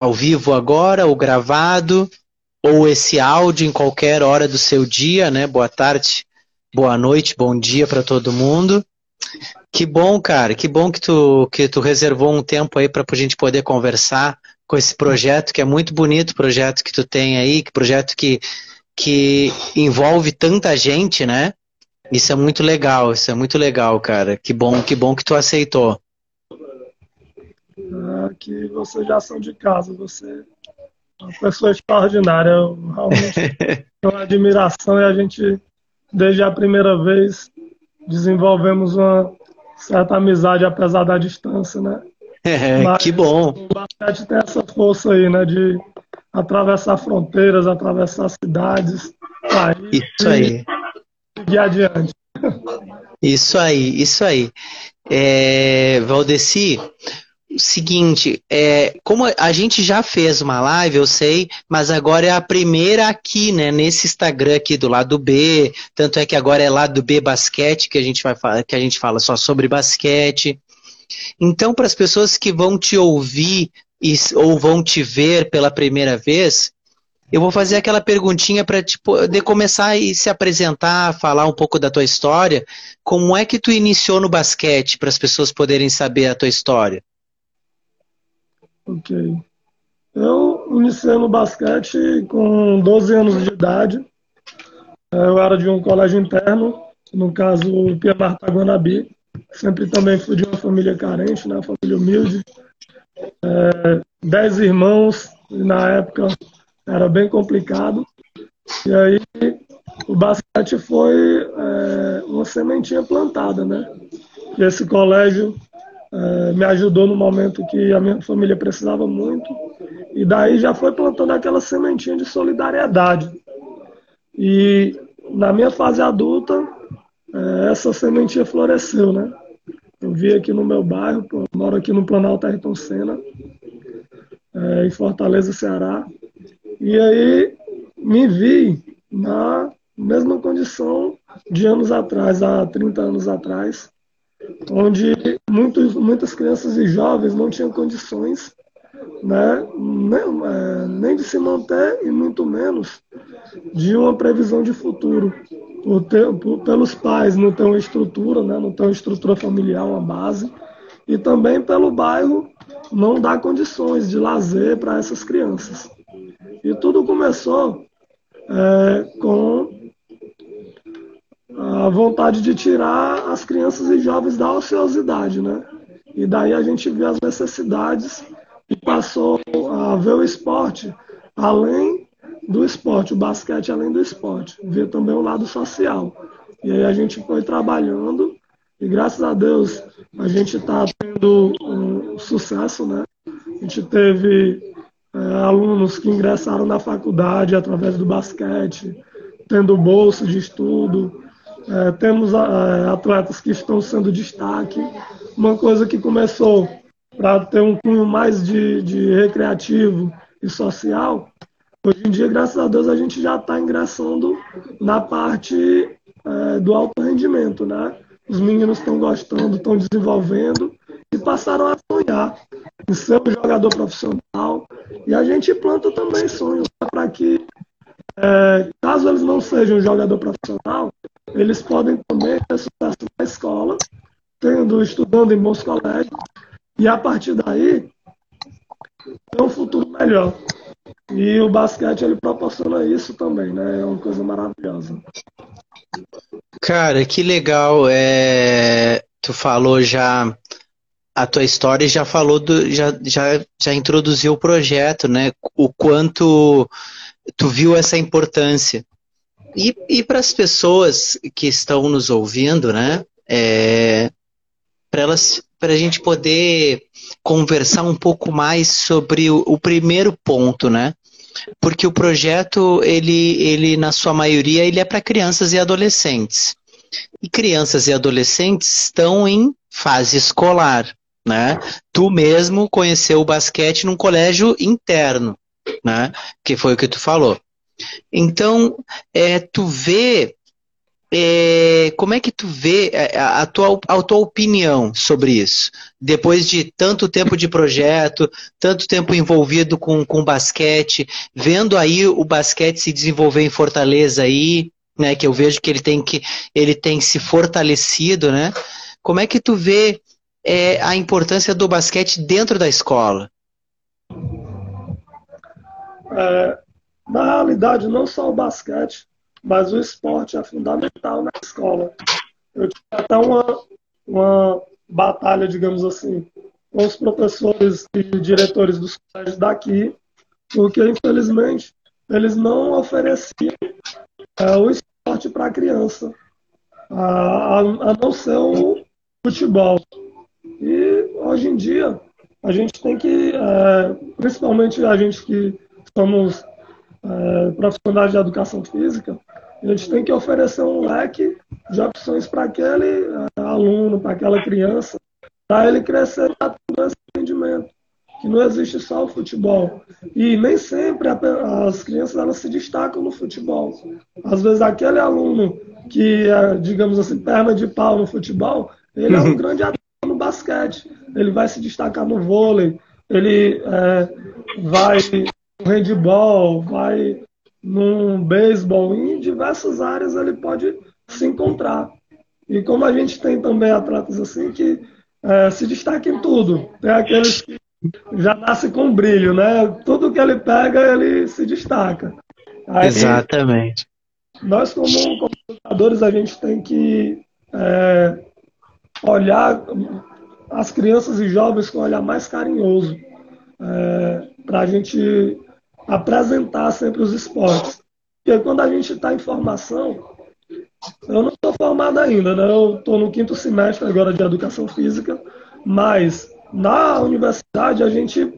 ao vivo agora, ou gravado, ou esse áudio em qualquer hora do seu dia, né? Boa tarde, boa noite, bom dia para todo mundo. Que bom, cara, que bom que tu, que tu reservou um tempo aí para a gente poder conversar com esse projeto, que é muito bonito, projeto que tu tem aí, que projeto que, que envolve tanta gente, né? Isso é muito legal, isso é muito legal, cara. Que bom, que bom que tu aceitou. Ah, que vocês já são de casa, você é uma pessoa extraordinária. Eu realmente tenho uma admiração e a gente, desde a primeira vez, desenvolvemos uma certa amizade, apesar da distância, né? É, Mas que bom. O basquete tem essa força aí, né? De atravessar fronteiras, atravessar cidades, países. Isso aí. E seguir adiante. Isso aí, isso aí. É, Valdeci, seguinte, é, como a gente já fez uma live, eu sei, mas agora é a primeira aqui, né, nesse Instagram aqui do lado B, tanto é que agora é lado B basquete que a gente vai falar, que a gente fala só sobre basquete. Então, para as pessoas que vão te ouvir e, ou vão te ver pela primeira vez, eu vou fazer aquela perguntinha para poder começar e se apresentar, falar um pouco da tua história. Como é que tu iniciou no basquete para as pessoas poderem saber a tua história? Ok. Eu iniciei no basquete com 12 anos de idade. Eu era de um colégio interno, no caso Pia Marta Guanabi. Sempre também fui de uma família carente, né? família humilde. É, dez irmãos, e na época era bem complicado. E aí o basquete foi é, uma sementinha plantada, né? Esse colégio é, me ajudou no momento que a minha família precisava muito. E daí já foi plantando aquela sementinha de solidariedade. E na minha fase adulta, é, essa sementinha floresceu, né? Eu vi aqui no meu bairro, moro aqui no Planalto Ayrton Senna, é, em Fortaleza, Ceará. E aí me vi na mesma condição de anos atrás, há 30 anos atrás, onde muitos, muitas crianças e jovens não tinham condições né, nem, é, nem de se manter e muito menos de uma previsão de futuro. Por ter, por, pelos pais não ter uma estrutura, né, não ter uma estrutura familiar, uma base, e também pelo bairro não dar condições de lazer para essas crianças. E tudo começou é, com a vontade de tirar as crianças e jovens da ociosidade, né? E daí a gente vê as necessidades e passou a ver o esporte além do esporte, o basquete além do esporte, ver também o lado social. E aí a gente foi trabalhando e graças a Deus a gente está tendo um sucesso, né? A gente teve é, alunos que ingressaram na faculdade através do basquete, tendo bolsa de estudo. É, temos é, atletas que estão sendo destaque. Uma coisa que começou para ter um cunho mais de, de recreativo e social, hoje em dia, graças a Deus, a gente já está ingressando na parte é, do alto rendimento, né? Os meninos estão gostando, estão desenvolvendo e passaram a sonhar em ser um jogador profissional. E a gente planta também sonhos para que, é, caso eles não sejam jogador profissional, eles podem também ter sucesso na escola, tendo, estudando em bons colégios, e a partir daí ter um futuro melhor. E o basquete ele proporciona isso também, né? É uma coisa maravilhosa. Cara, que legal. É... Tu falou já a tua história já falou do, já, já, já introduziu o projeto, né? O quanto tu viu essa importância. E, e para as pessoas que estão nos ouvindo, né? É, para elas, para a gente poder conversar um pouco mais sobre o, o, primeiro ponto, né? Porque o projeto, ele, ele na sua maioria, ele é para crianças e adolescentes. E crianças e adolescentes estão em fase escolar né? Tu mesmo conheceu o basquete num colégio interno, né? Que foi o que tu falou. Então, é, tu vê é, como é que tu vê é, a, a, tua, a tua opinião sobre isso? Depois de tanto tempo de projeto, tanto tempo envolvido com, com basquete, vendo aí o basquete se desenvolver em Fortaleza aí, né? Que eu vejo que ele tem que ele tem se fortalecido, né? Como é que tu vê é, a importância do basquete dentro da escola? É, na realidade, não só o basquete, mas o esporte é fundamental na escola. Eu tive até uma, uma batalha, digamos assim, com os professores e diretores dos colégios daqui, porque, infelizmente, eles não ofereciam é, o esporte para a criança, a, a, não ser o futebol. E, hoje em dia, a gente tem que, é, principalmente a gente que somos é, profissionais de educação física, a gente tem que oferecer um leque de opções para aquele é, aluno, para aquela criança, para ele crescer tendo esse entendimento. Que não existe só o futebol. E nem sempre as crianças elas se destacam no futebol. Às vezes aquele aluno que é, digamos assim, perna de pau no futebol, ele é um grande atleta no basquete. Ele vai se destacar no vôlei, ele é, vai handball, vai num beisebol, em diversas áreas ele pode se encontrar. E como a gente tem também atletas assim que é, se destacam em tudo, tem aqueles que já nascem com brilho, né? Tudo que ele pega, ele se destaca. Aí, Exatamente. Nós, como comunicadores, a gente tem que é, olhar as crianças e jovens com um olhar mais carinhoso, é, para a gente apresentar sempre os esportes. Porque quando a gente está em formação, eu não estou formado ainda, né? eu estou no quinto semestre agora de educação física, mas na universidade a gente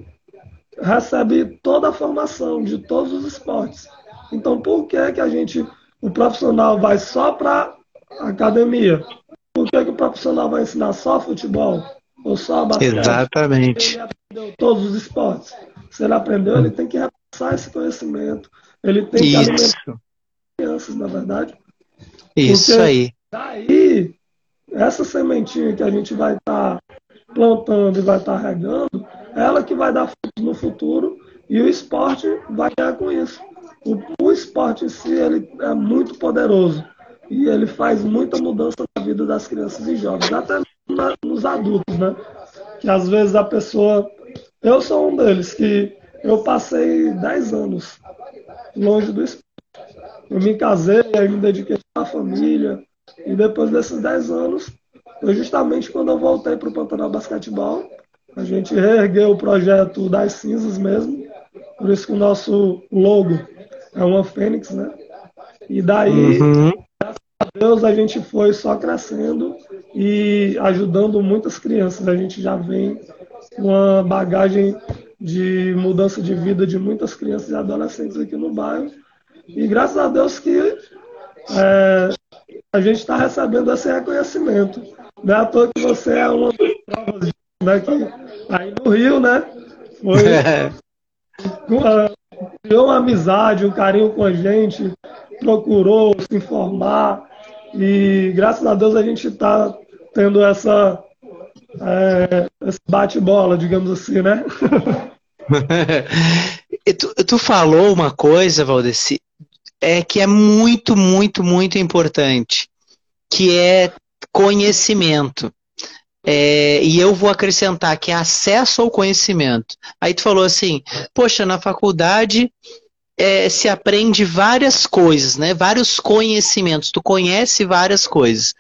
recebe toda a formação de todos os esportes. Então, por que, que a gente, o profissional vai só para academia? Por que, que o profissional vai ensinar só futebol? Ou só basquete? Exatamente. Ele aprendeu todos os esportes. Se ele aprendeu, ele tem que passar esse conhecimento. Ele tem que alimentar crianças, na verdade. Isso Porque aí. Daí, essa sementinha que a gente vai estar tá plantando e vai estar tá regando, ela que vai dar frutos no futuro e o esporte vai ganhar com isso. O, o esporte em si ele é muito poderoso e ele faz muita mudança na vida das crianças e jovens, até na, nos adultos, né? Que às vezes a pessoa. Eu sou um deles que eu passei 10 anos longe do esporte. Eu me casei, aí me dediquei à família. E depois desses 10 anos, foi justamente quando eu voltei para o Pantanal Basquetebol. A gente reergueu o projeto das cinzas mesmo. Por isso que o nosso logo é uma fênix, né? E daí, uhum. graças a Deus, a gente foi só crescendo e ajudando muitas crianças. A gente já vem com uma bagagem de mudança de vida de muitas crianças e adolescentes aqui no bairro. E graças a Deus que é, a gente está recebendo esse reconhecimento. Não é à toa que você é uma das provas né, que aí no Rio, né? Foi, criou uma amizade, um carinho com a gente, procurou se informar. E graças a Deus a gente está tendo essa é, esse bate-bola, digamos assim, né? tu, tu, falou uma coisa, Valdeci, é que é muito, muito, muito importante, que é conhecimento. É, e eu vou acrescentar que é acesso ao conhecimento. Aí tu falou assim, poxa, na faculdade é, se aprende várias coisas, né? Vários conhecimentos. Tu conhece várias coisas.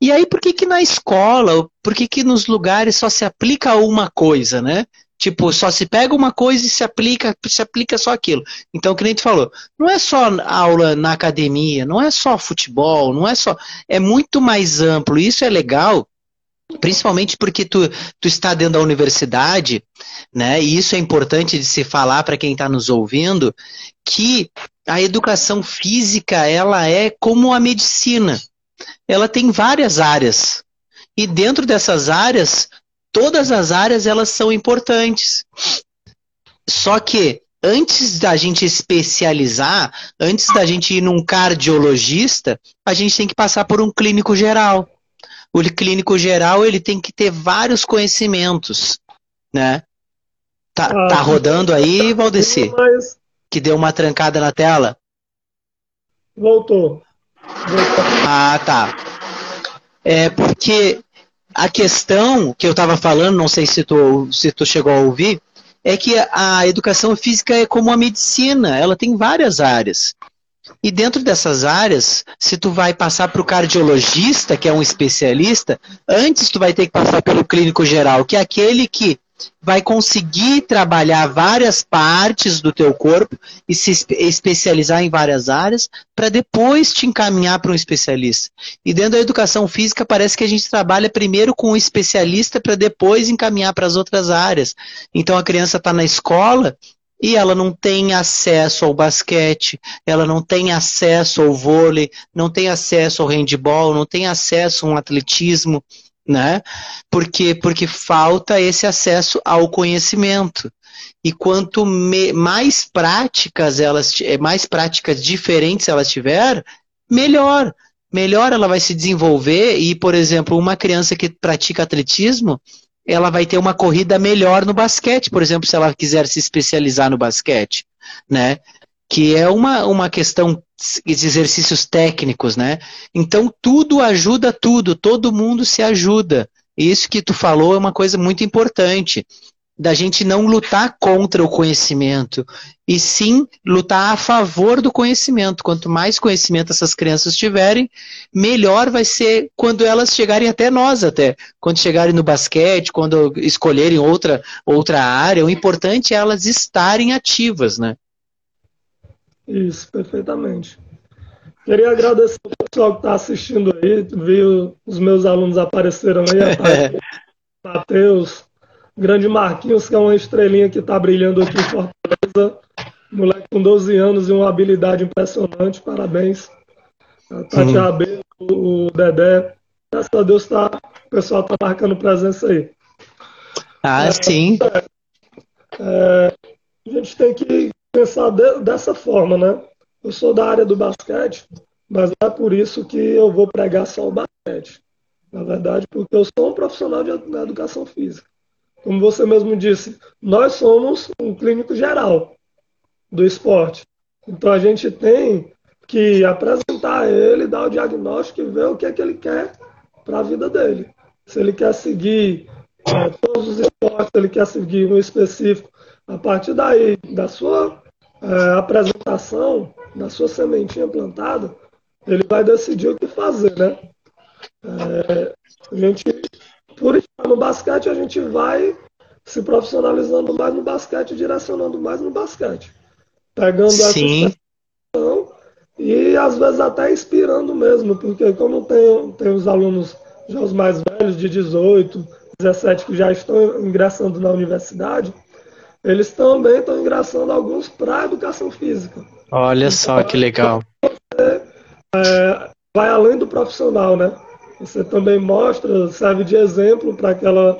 E aí, por que que na escola, por que que nos lugares só se aplica uma coisa, né? Tipo, só se pega uma coisa e se aplica, se aplica só aquilo. Então, que nem tu falou, não é só aula na academia, não é só futebol, não é só. É muito mais amplo. Isso é legal, principalmente porque tu, tu está dentro da universidade, né? E isso é importante de se falar para quem está nos ouvindo, que a educação física ela é como a medicina. Ela tem várias áreas. E dentro dessas áreas, todas as áreas elas são importantes. Só que antes da gente especializar, antes da gente ir num cardiologista, a gente tem que passar por um clínico geral. O clínico geral ele tem que ter vários conhecimentos, né? Tá, ah, tá rodando aí, Valdeci? Mas... Que deu uma trancada na tela? Voltou. Voltou. Ah, tá. É porque a questão que eu estava falando, não sei se tu, se tu chegou a ouvir, é que a educação física é como a medicina, ela tem várias áreas. E dentro dessas áreas, se tu vai passar para o cardiologista, que é um especialista, antes tu vai ter que passar pelo clínico geral, que é aquele que vai conseguir trabalhar várias partes do teu corpo e se especializar em várias áreas para depois te encaminhar para um especialista. E dentro da educação física parece que a gente trabalha primeiro com um especialista para depois encaminhar para as outras áreas. Então a criança está na escola e ela não tem acesso ao basquete, ela não tem acesso ao vôlei, não tem acesso ao handball, não tem acesso a um atletismo né? Porque, porque falta esse acesso ao conhecimento. E quanto me, mais práticas elas, eh, mais práticas diferentes elas tiver, melhor. Melhor ela vai se desenvolver e, por exemplo, uma criança que pratica atletismo, ela vai ter uma corrida melhor no basquete, por exemplo, se ela quiser se especializar no basquete, né? Que é uma, uma questão exercícios técnicos, né? Então tudo ajuda tudo, todo mundo se ajuda. Isso que tu falou é uma coisa muito importante, da gente não lutar contra o conhecimento, e sim lutar a favor do conhecimento. Quanto mais conhecimento essas crianças tiverem, melhor vai ser quando elas chegarem até nós até. Quando chegarem no basquete, quando escolherem outra, outra área, o importante é elas estarem ativas, né? Isso, perfeitamente. Queria agradecer ao pessoal que está assistindo aí, viu os meus alunos apareceram aí, Matheus, grande Marquinhos, que é uma estrelinha que está brilhando aqui em Fortaleza, moleque com 12 anos e uma habilidade impressionante, parabéns. A Tati uhum. o Dedé, graças a Deus tá, o pessoal está marcando presença aí. Ah, é, sim. É, é, a gente tem que pensar de, dessa forma, né? Eu sou da área do basquete, mas não é por isso que eu vou pregar só o basquete. Na verdade, porque eu sou um profissional de, educação física. Como você mesmo disse, nós somos um clínico geral do esporte. Então a gente tem que apresentar ele, dar o diagnóstico e ver o que é que ele quer para a vida dele. Se ele quer seguir é, todos os esportes, se ele quer seguir um específico, a partir daí, da sua é, apresentação da sua sementinha plantada, ele vai decidir o que fazer, né? É, a gente, por estar no basquete, a gente vai se profissionalizando mais no basquete, direcionando mais no basquete. Pegando Sim. essa e às vezes até inspirando mesmo, porque como tem, tem os alunos já os mais velhos, de 18, 17, que já estão ingressando na universidade, eles também estão engraçando alguns para educação física. Olha só que legal. Você, é, vai além do profissional, né? Você também mostra, serve de exemplo para aquela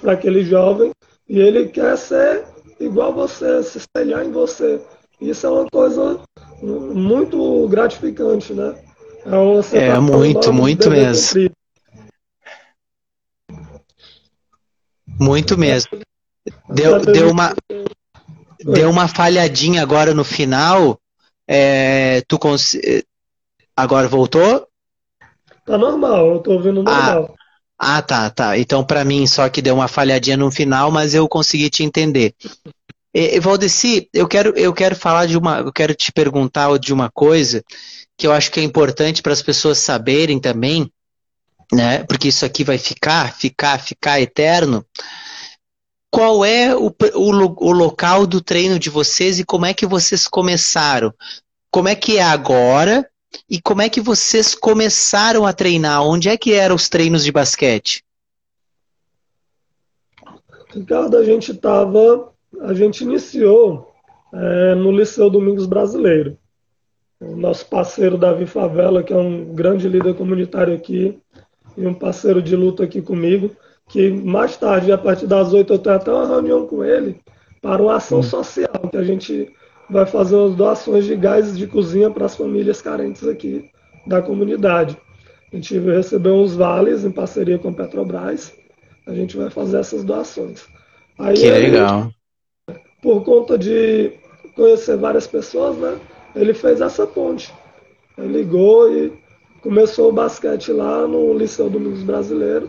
para aquele jovem e ele quer ser igual você, se espelhar em você. Isso é uma coisa muito gratificante, né? É, é muito, muito mesmo. Muito mesmo. Deu, deu, uma, deu uma falhadinha agora no final. É, tu cons... Agora voltou? Tá normal, eu tô ouvindo ah, normal. Ah, ah tá, tá. Então para mim só que deu uma falhadinha no final, mas eu consegui te entender. E, Valdeci, eu quero, eu quero falar de uma, eu quero te perguntar de uma coisa que eu acho que é importante para as pessoas saberem também, né? Porque isso aqui vai ficar, ficar, ficar eterno qual é o, o, o, local do treino de vocês e como é que vocês começaram? Como é que é agora e como é que vocês começaram a treinar? Onde é que eram os treinos de basquete? Ricardo, a gente estava, a gente iniciou é, no Liceu Domingos Brasileiro. O nosso parceiro Davi Favela, que é um grande líder comunitário aqui e um parceiro de luta aqui comigo, que mais tarde, a partir das oito, eu tenho até uma reunião com ele para uma ação hum. social. que a gente vai fazer as doações de gás de cozinha para as famílias carentes aqui da comunidade. A gente recebeu uns vales em parceria com a Petrobras. A gente vai fazer essas doações. Aí, que legal. Por conta de conhecer várias pessoas, né? Ele fez essa ponte. Ele ligou e começou o basquete lá no Liceu Domingos Brasileiro.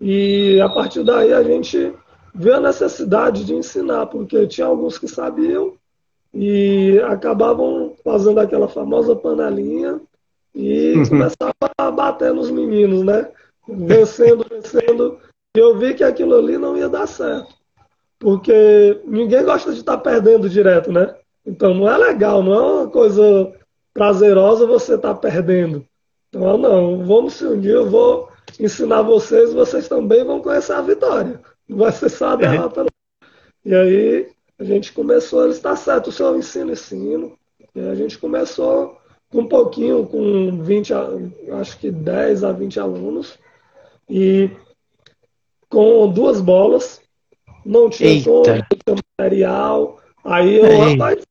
E a partir daí a gente viu a necessidade de ensinar, porque tinha alguns que sabiam e acabavam fazendo aquela famosa panelinha e uhum. começava a bater nos meninos, né? Vencendo, vencendo. E eu vi que aquilo ali não ia dar certo. Porque ninguém gosta de estar perdendo direto, né? Então não é legal, não é uma coisa prazerosa você estar perdendo. Então, não, vamos se unir, eu vou ensinar vocês, vocês também vão conhecer a vitória. Não vai ser só a derrota. Não. E aí a gente começou, ele está certo, o senhor ensina, ensino. E a gente começou com um pouquinho, com 20, acho que 10 a 20 alunos. E com duas bolas, não tinha som, não tinha material. Aí eu, rapaz,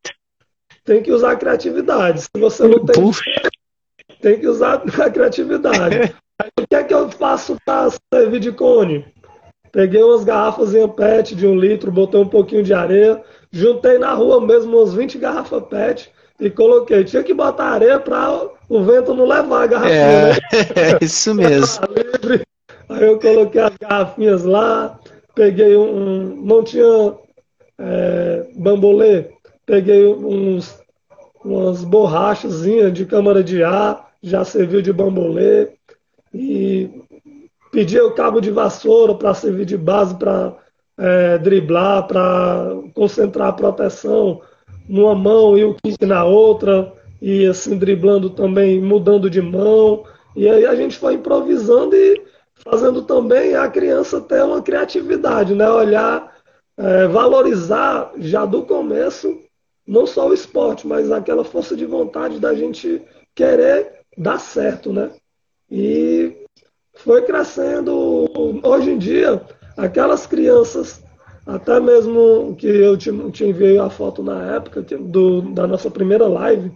tem que usar a criatividade. Se você não tem, Puxa. tem que usar a criatividade. Aí, o que é que eu faço para servir de cone? Peguei umas garrafas em PET de um litro, botei um pouquinho de areia, juntei na rua mesmo uns 20 garrafas PET e coloquei. Tinha que botar areia para o vento não levar a garrafinha. É, né? é isso mesmo. Aí eu coloquei as garrafinhas lá, peguei um. não tinha é, bambolê, peguei uns, umas borrachazinhas de câmara de ar, já serviu de bambolê. E Pedi o cabo de vassoura para servir de base para é, driblar, para concentrar a proteção numa mão e o kick na outra, e assim driblando também, mudando de mão. E aí a gente foi improvisando e fazendo também a criança ter uma criatividade, né? Olhar, é, valorizar já do começo, não só o esporte, mas aquela força de vontade da gente querer dar certo, né? E foi crescendo. Hoje em dia, aquelas crianças, até mesmo que eu te, te enviei a foto na época do, da nossa primeira live,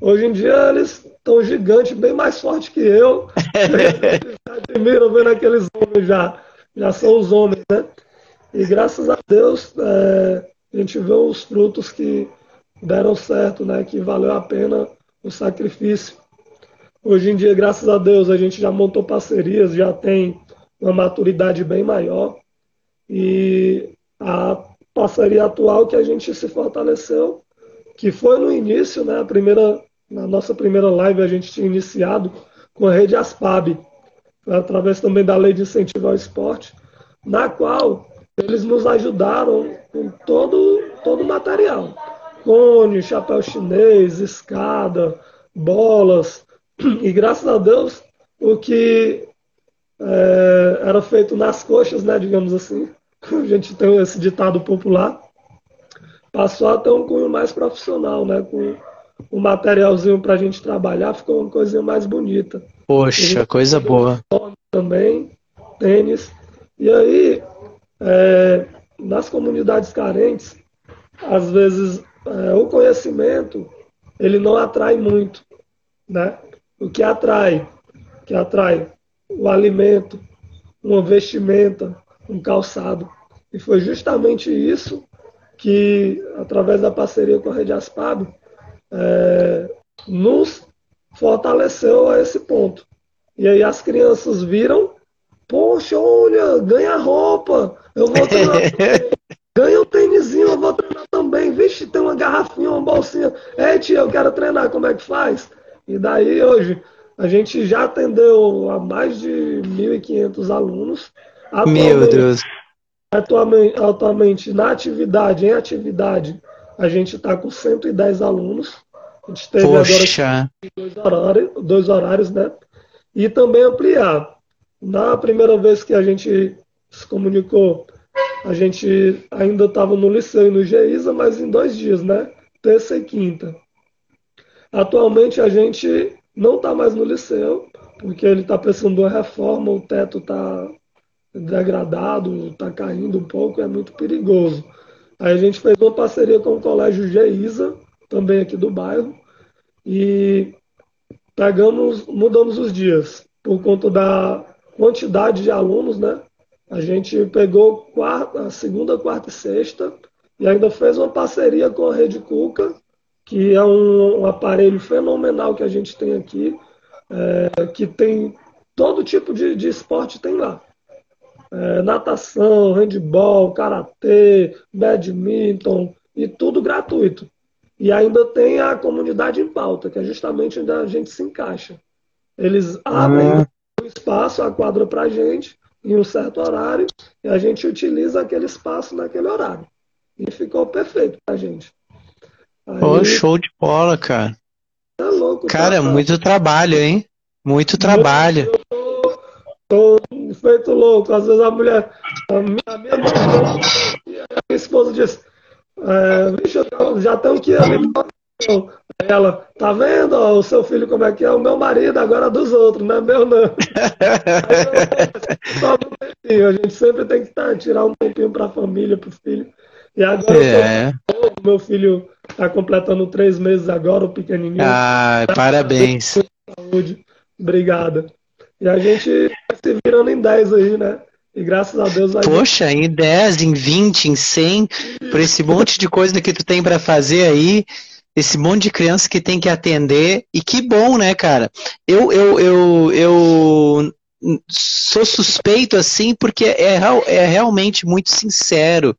hoje em dia eles estão gigantes, bem mais fortes que eu. admiram vendo aqueles homens já. Já são os homens, né? E graças a Deus é, a gente vê os frutos que deram certo, né? Que valeu a pena o sacrifício. Hoje em dia, graças a Deus, a gente já montou parcerias, já tem uma maturidade bem maior. E a parceria atual que a gente se fortaleceu, que foi no início, né, a primeira, na nossa primeira live a gente tinha iniciado com a rede Aspab, através também da lei de incentivo ao esporte, na qual eles nos ajudaram com todo, todo o material. Cone, chapéu chinês, escada, bolas, e graças a Deus, o que é, era feito nas coxas, né, digamos assim, a gente tem esse ditado popular, passou a ter um cunho mais profissional, né, com o um materialzinho para a gente trabalhar, ficou uma coisinha mais bonita. Poxa, coisa boa. Também, tênis. E aí, é, nas comunidades carentes, às vezes é, o conhecimento ele não atrai muito, né? O que atrai, que atrai o alimento, uma vestimenta, um calçado. E foi justamente isso que, através da parceria com a Rede Aspab, é, nos fortaleceu a esse ponto. E aí as crianças viram, poxa, olha, ganha roupa, eu vou treinar ganha um tênisinho, eu vou treinar também. Vixe, tem uma garrafinha, uma bolsinha. É, tia, eu quero treinar, como é que faz? E daí hoje a gente já atendeu a mais de 1.500 alunos. Meu Deus! Atualmente, atualmente, na atividade, em atividade, a gente está com 110 alunos. A gente teve Poxa. agora dois horários, dois horários, né? E também ampliar. Na primeira vez que a gente se comunicou, a gente ainda estava no liceu e no GEISA, mas em dois dias, né? Terça e quinta. Atualmente a gente não está mais no liceu, porque ele está precisando de uma reforma, o teto está degradado, está caindo um pouco, é muito perigoso. Aí a gente fez uma parceria com o Colégio Geisa, também aqui do bairro, e pegamos, mudamos os dias por conta da quantidade de alunos, né? A gente pegou quarta, segunda, quarta e sexta e ainda fez uma parceria com a Rede Cuca, que é um, um aparelho fenomenal que a gente tem aqui, é, que tem todo tipo de, de esporte tem lá. É, natação, handball, karatê, badminton e tudo gratuito. E ainda tem a comunidade em pauta, que é justamente onde a gente se encaixa. Eles abrem ah. o espaço, a quadra para a gente, em um certo horário, e a gente utiliza aquele espaço naquele horário. E ficou perfeito para a gente. Pô, show de bola, cara. É louco. Cara, tá, muito trabalho, hein? Muito trabalho. Tô, tô feito louco. Às vezes a mulher, a minha, a minha, a minha esposa diz, é, já estão aqui ali. Ela, tá vendo ó, o seu filho como é que é? O meu marido agora é dos outros, não é meu não. Só um a gente sempre tem que tá, tirar um tempinho para a família, para o filho. E agora é. tô, meu filho está completando três meses agora, o pequenininho. Ah, parabéns. Saúde. Obrigada. E a gente se virando em 10 aí, né? E graças a Deus vai. Poxa, em 10, em 20, em 100, por esse monte de coisa que tu tem para fazer aí, esse monte de criança que tem que atender. E que bom, né, cara? Eu, eu, eu, eu sou suspeito assim porque é, é realmente muito sincero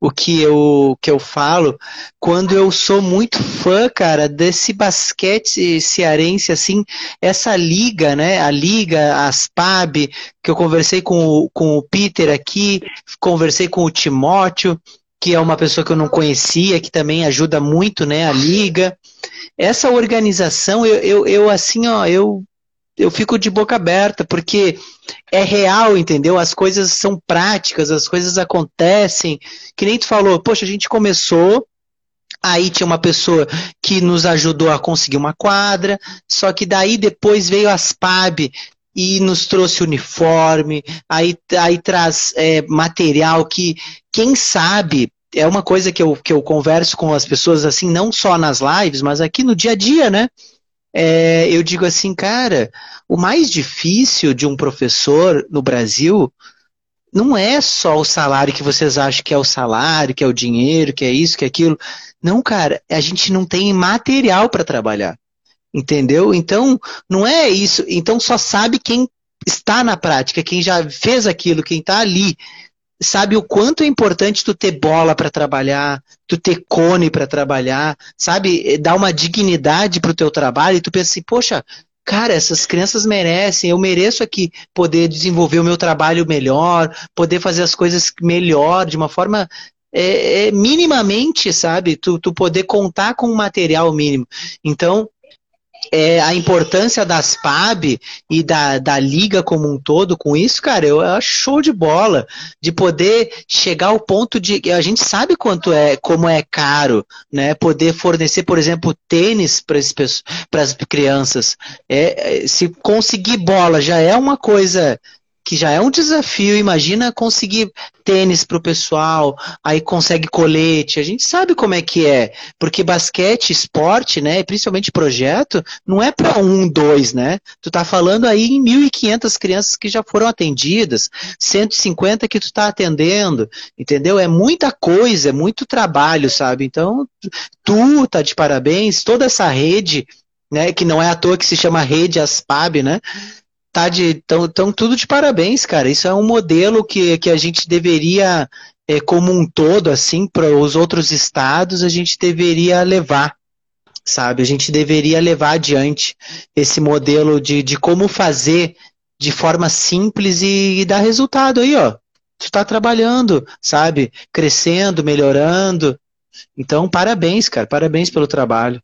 o que eu, que eu falo quando eu sou muito fã, cara, desse basquete cearense, assim, essa liga, né? A liga, as PAB, que eu conversei com o, com o Peter aqui, conversei com o Timóteo, que é uma pessoa que eu não conhecia, que também ajuda muito, né, a liga. Essa organização, eu, eu, eu assim, ó, eu eu fico de boca aberta, porque é real, entendeu? As coisas são práticas, as coisas acontecem. Que nem tu falou, poxa, a gente começou, aí tinha uma pessoa que nos ajudou a conseguir uma quadra, só que daí depois veio as PAB e nos trouxe uniforme, aí, aí traz é, material que, quem sabe, é uma coisa que eu, que eu converso com as pessoas assim, não só nas lives, mas aqui no dia a dia, né? É, eu digo assim, cara, o mais difícil de um professor no Brasil não é só o salário que vocês acham que é o salário, que é o dinheiro, que é isso, que é aquilo. Não, cara, a gente não tem material para trabalhar. Entendeu? Então, não é isso. Então, só sabe quem está na prática, quem já fez aquilo, quem está ali sabe o quanto é importante tu ter bola para trabalhar, tu ter cone para trabalhar, sabe? Dar uma dignidade pro teu trabalho e tu pensa assim, poxa, cara, essas crianças merecem, eu mereço aqui poder desenvolver o meu trabalho melhor, poder fazer as coisas melhor, de uma forma é, é, minimamente, sabe? Tu, tu poder contar com um material mínimo. Então, é, a importância das PAB e da, da liga como um todo com isso, cara, eu acho show de bola de poder chegar ao ponto de a gente sabe quanto é como é caro, né? Poder fornecer, por exemplo, tênis para as crianças. É, é, se conseguir bola já é uma coisa que já é um desafio. Imagina conseguir tênis para o pessoal, aí consegue colete. A gente sabe como é que é, porque basquete, esporte, né, principalmente projeto, não é para um, dois, né? Tu tá falando aí em 1.500 crianças que já foram atendidas, 150 que tu tá atendendo, entendeu? É muita coisa, é muito trabalho, sabe? Então, tu tá de parabéns, toda essa rede né, que não é à toa que se chama Rede Aspab, né? Tá de tão, tão tudo de parabéns, cara. Isso é um modelo que, que a gente deveria, é, como um todo, assim, para os outros estados, a gente deveria levar, sabe? A gente deveria levar adiante esse modelo de, de como fazer de forma simples e, e dar resultado aí, ó. Tu está trabalhando, sabe? Crescendo, melhorando. Então, parabéns, cara. Parabéns pelo trabalho.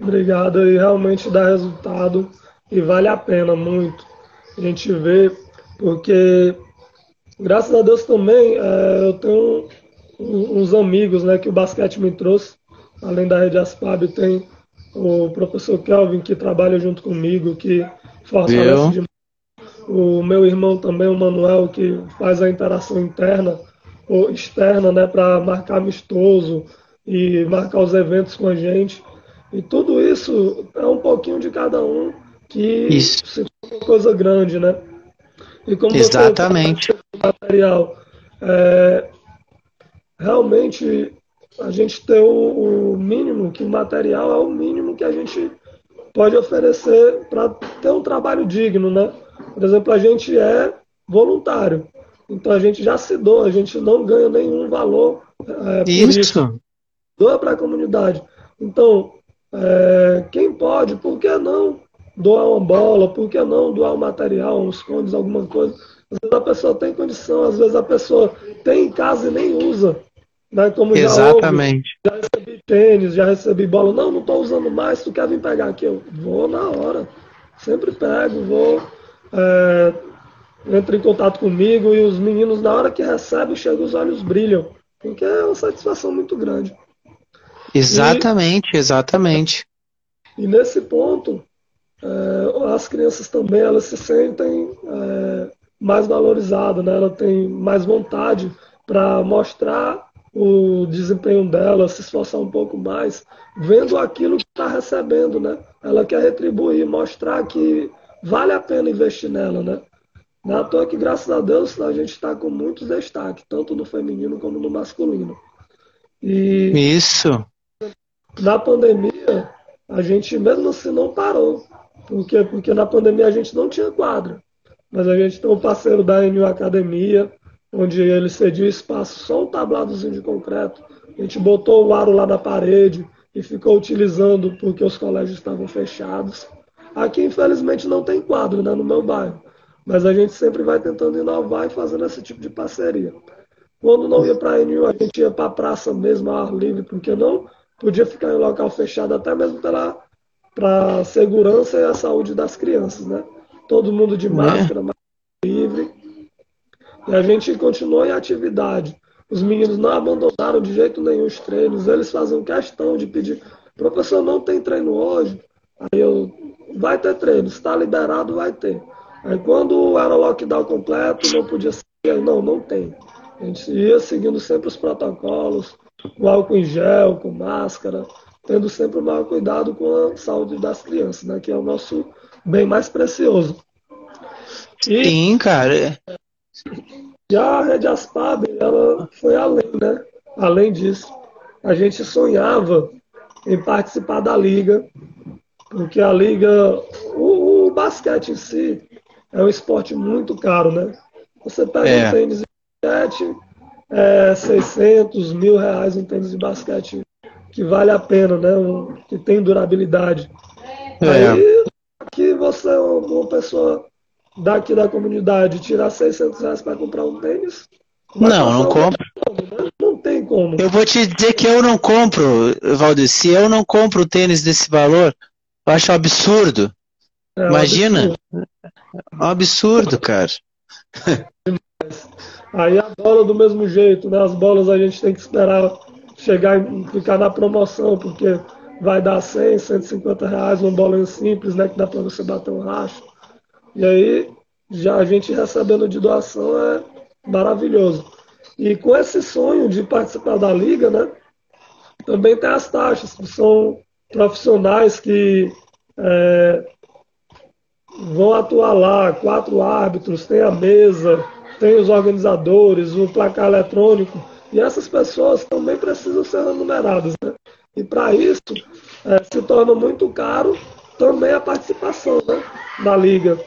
Obrigado e realmente dá resultado e vale a pena muito a gente ver, porque graças a Deus também é, eu tenho uns amigos né, que o basquete me trouxe, além da Rede Aspab, tem o professor Kelvin que trabalha junto comigo, que fortalece demais. O meu irmão também, o Manuel, que faz a interação interna externa, né, para marcar amistoso e marcar os eventos com a gente. E tudo isso é um pouquinho de cada um que isso. se uma coisa grande, né? E como Exatamente. material, é, realmente a gente ter o, o, mínimo, que o material é o mínimo que a gente pode oferecer para ter um trabalho digno, né? Por exemplo, a gente é voluntário, então a gente já se doa, a gente não ganha nenhum valor é, isso. isso. Doa para a comunidade. Então, é, quem pode, por que não doar uma bola, por que não doar um material, uns cones, alguma coisa? Às vezes a pessoa tem condição, às vezes a pessoa tem em casa e nem usa. Né? Como Exatamente. Já, ouve, já recebi tênis, já recebi bola. Não, não estou usando mais, tu quer vir pegar aqui? Eu vou na hora. Sempre pego, vou. É, entra em contato comigo e os meninos, na hora que recebem, chegam, os olhos brilham. Porque é uma satisfação muito grande. Exatamente, e, exatamente. E nesse ponto, é, as crianças também elas se sentem é, mais valorizadas, né? Ela tem mais vontade para mostrar o desempenho dela, se esforçar um pouco mais, vendo aquilo que está recebendo, né? Ela quer retribuir, mostrar que vale a pena investir nela, né? Não é à toa que, graças a Deus, a gente está com muitos destaques, tanto no feminino como no masculino. E Isso. Na pandemia, a gente mesmo assim não parou. Por quê? Porque na pandemia a gente não tinha quadra. Mas a gente tem um parceiro da NU Academia, onde ele cediu espaço, só um tabladozinho de concreto. A gente botou o aro lá na parede e ficou utilizando porque os colégios estavam fechados. Aqui, infelizmente, não tem quadro né, no meu bairro. Mas a gente sempre vai tentando inovar e fazendo esse tipo de parceria. Quando não ia para a NU, a gente ia para a praça mesmo, ao ar livre, porque não podia ficar em local fechado, até mesmo para a segurança e a saúde das crianças, né? Todo mundo de é. máscara, é. livre. E a gente continuou em atividade. Os meninos não abandonaram de jeito nenhum os treinos, eles faziam questão de pedir, professor, não tem treino hoje? Aí eu, vai ter treino, está liberado, vai ter. Aí quando era lockdown completo, não podia seguir, não, não tem. A gente ia seguindo sempre os protocolos, com álcool em gel, com máscara, tendo sempre o maior cuidado com a saúde das crianças, né? Que é o nosso bem mais precioso. E, Sim, cara. Já a Rede Aspab, ela foi além, né? Além disso, a gente sonhava em participar da liga, porque a liga, o, o basquete em si, é um esporte muito caro, né? Você pega é. um tênis de basquete, é 600 mil reais um tênis de basquete que vale a pena, né? Um, que tem durabilidade. É. Aí que você é uma pessoa daqui da comunidade tirar 600 reais para comprar um tênis? Não, não compro. Né? Não tem como. Eu vou te dizer que eu não compro, Valdir. Se eu não compro o tênis desse valor, eu acho absurdo. É, Imagina. absurdo. É um absurdo, cara. Aí a bola do mesmo jeito, né? As bolas a gente tem que esperar chegar e ficar na promoção, porque vai dar 100, 150 reais uma bola simples, né? Que dá para você bater um racho. E aí, já a gente recebendo de doação é maravilhoso. E com esse sonho de participar da liga, né? Também tem as taxas, que são profissionais que é, vão atuar lá, quatro árbitros, tem a mesa, tem os organizadores, o placar eletrônico, e essas pessoas também precisam ser remuneradas. Né? E para isso é, se torna muito caro também a participação né, na liga.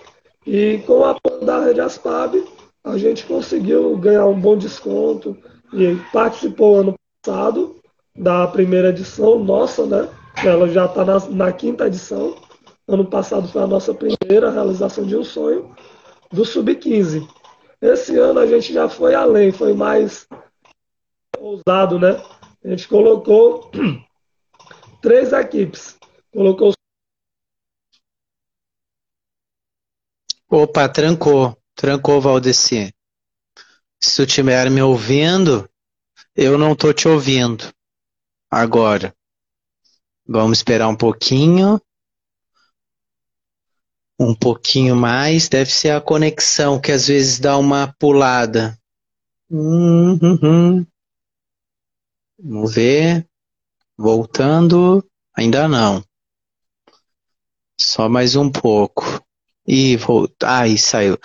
E com o apoio da Rede Aspab, a gente conseguiu ganhar um bom desconto e participou ano passado da primeira edição nossa, né? Ela já está na, na, quinta edição. Ano passado foi a nossa primeira realização de um sonho do Sub-15. Esse ano a gente já foi além, foi mais ousado, né? A gente colocou três equipes. Colocou. Opa, trancou. Trancou, Valdeci. Se tu estiver me ouvindo, eu não tô te ouvindo. Agora. Vamos esperar um pouquinho um pouquinho mais, deve ser a conexão que às vezes dá uma pulada. Uhum. Vamos ver. Voltando. Ainda não. Só mais um pouco. E voltou. Ai, saiu.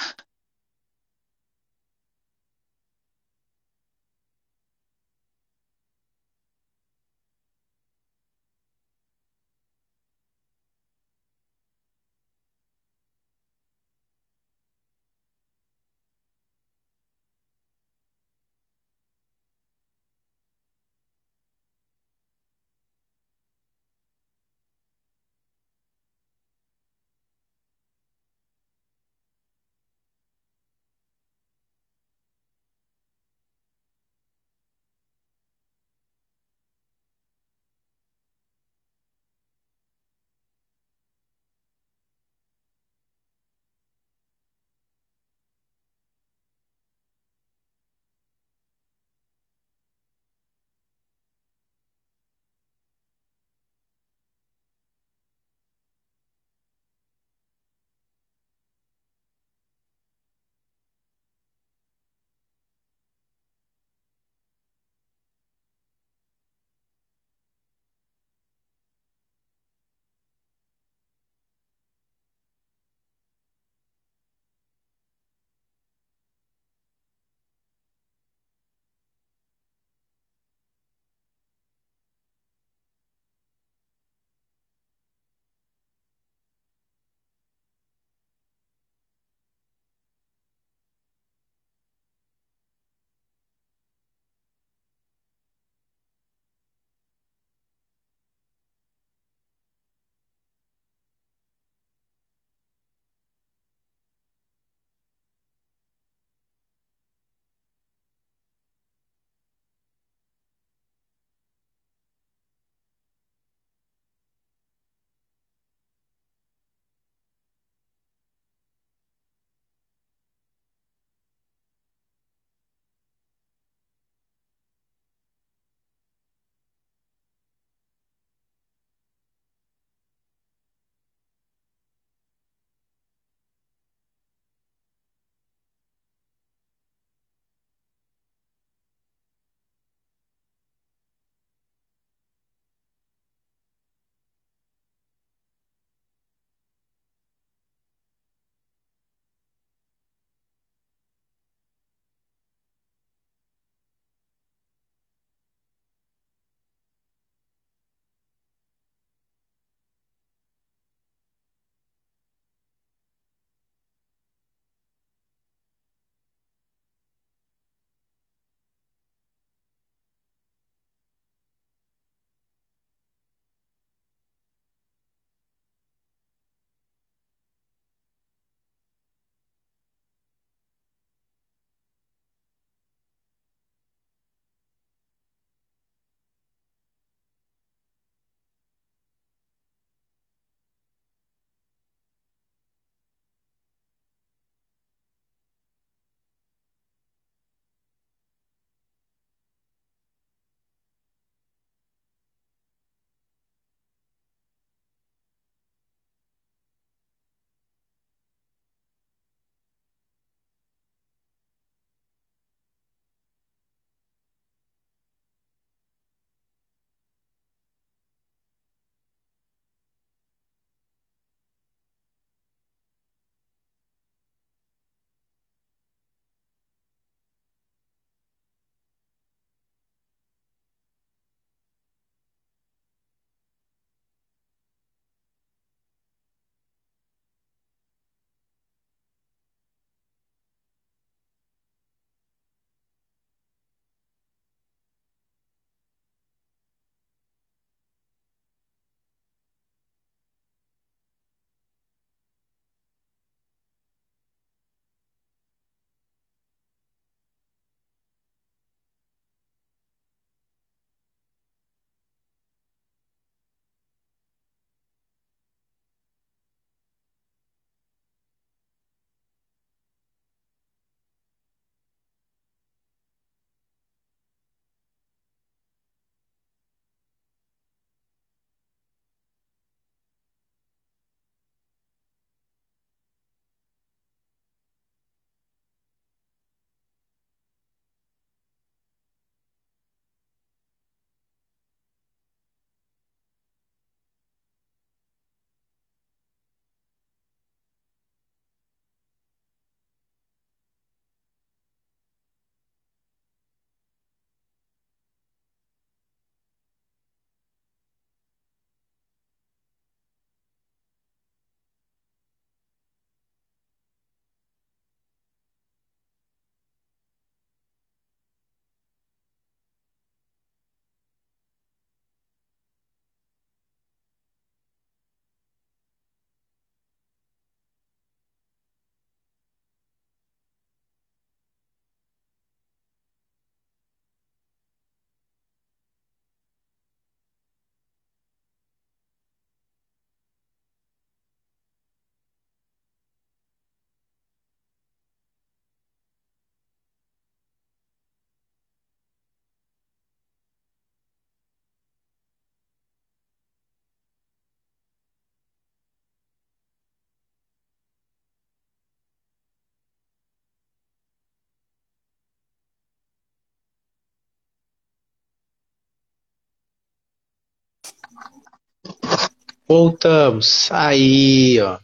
Voltamos. Aí, ó.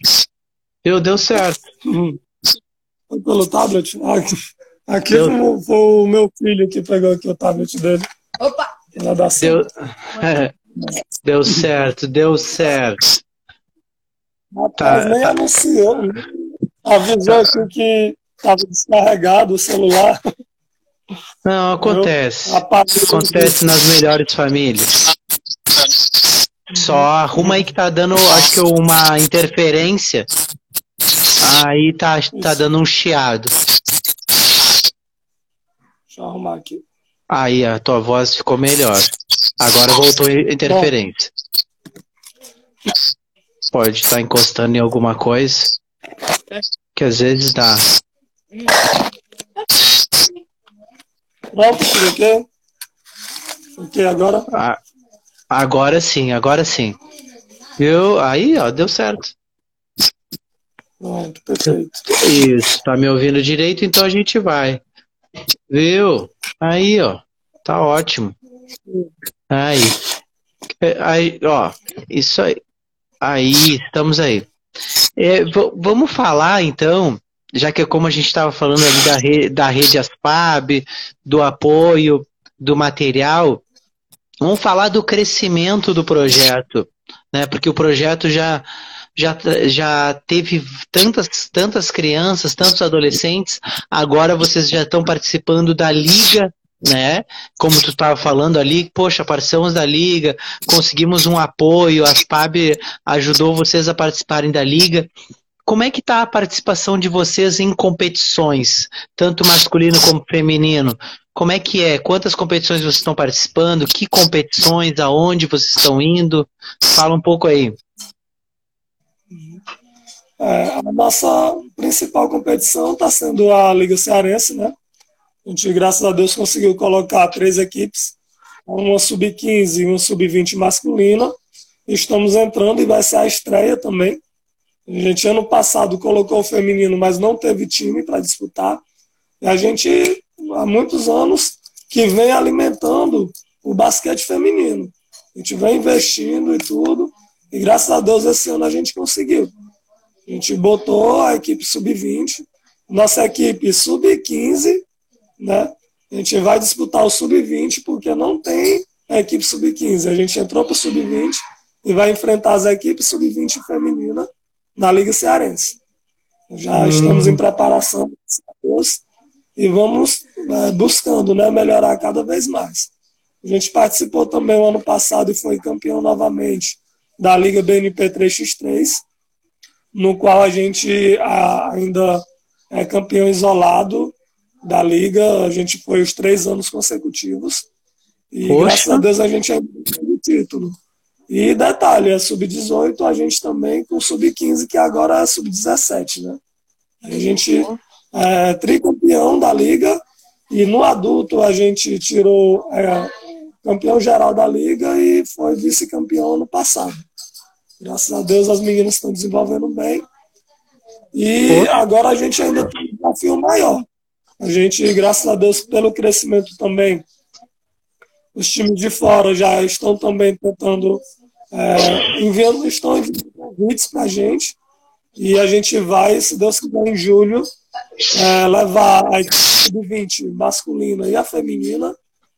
Deu, deu certo. Foi pelo tablet? Aqui, aqui foi, foi, o meu filho que pegou aqui o tablet dele. Opa! Deu, deu certo, deu certo. Rapaz, tá, nem tá. anunciou. Avisou aqui que estava descarregado o celular. Não, acontece. Acontece nas melhores famílias. Só arruma aí que tá dando, acho que uma interferência. Aí tá, tá dando um chiado. Deixa eu arrumar aqui. Aí a tua voz ficou melhor. Agora voltou a interferência. Pode estar encostando em alguma coisa. Que às vezes dá. Pronto? O que agora? Ah, agora sim, agora sim. Viu? Aí, ó, deu certo. Pronto, perfeito. Isso, tá me ouvindo direito, então a gente vai. Viu? Aí, ó. Tá ótimo. Aí. É, aí, ó. Isso aí. Aí, estamos aí. É, vamos falar, então, já que como a gente estava falando ali da, re, da rede Aspab, do apoio, do material, vamos falar do crescimento do projeto, né? Porque o projeto já já, já teve tantas, tantas crianças, tantos adolescentes, agora vocês já estão participando da liga né? Como tu estava falando ali, poxa, participamos da liga, conseguimos um apoio, a SPAB ajudou vocês a participarem da liga. Como é que está a participação de vocês em competições, tanto masculino como feminino? Como é que é? Quantas competições vocês estão participando? Que competições? Aonde vocês estão indo? Fala um pouco aí. É, a nossa principal competição está sendo a Liga Cearense, né? A gente, graças a Deus, conseguiu colocar três equipes, uma sub-15 e uma sub-20 masculina. Estamos entrando e vai ser a estreia também. A gente, ano passado, colocou o feminino, mas não teve time para disputar. E a gente, há muitos anos, que vem alimentando o basquete feminino. A gente vem investindo e tudo. E graças a Deus, esse ano a gente conseguiu. A gente botou a equipe sub-20, nossa equipe sub-15 né? A gente vai disputar o sub-20 porque não tem a equipe sub-15. A gente entrou para o sub-20 e vai enfrentar as equipes sub-20 feminina na Liga Cearense. Já hum. estamos em preparação e vamos é, buscando né, melhorar cada vez mais. A gente participou também o ano passado e foi campeão novamente da Liga BNP 3x3, no qual a gente ainda é campeão isolado da liga, a gente foi os três anos consecutivos. E Poxa. graças a Deus a gente é o título. E detalhe, a sub-18 a gente também com sub-15, que agora é sub-17, né? A gente é tricampeão da liga e no adulto a gente tirou é, campeão geral da liga e foi vice-campeão no passado. Graças a Deus as meninas estão desenvolvendo bem. E agora a gente ainda tem um desafio maior, a gente, graças a Deus, pelo crescimento também, os times de fora já estão também tentando, é, enviando, estão enviando convites para a gente. E a gente vai, se Deus quiser, em julho, é, levar a equipe de 20 masculina e a feminina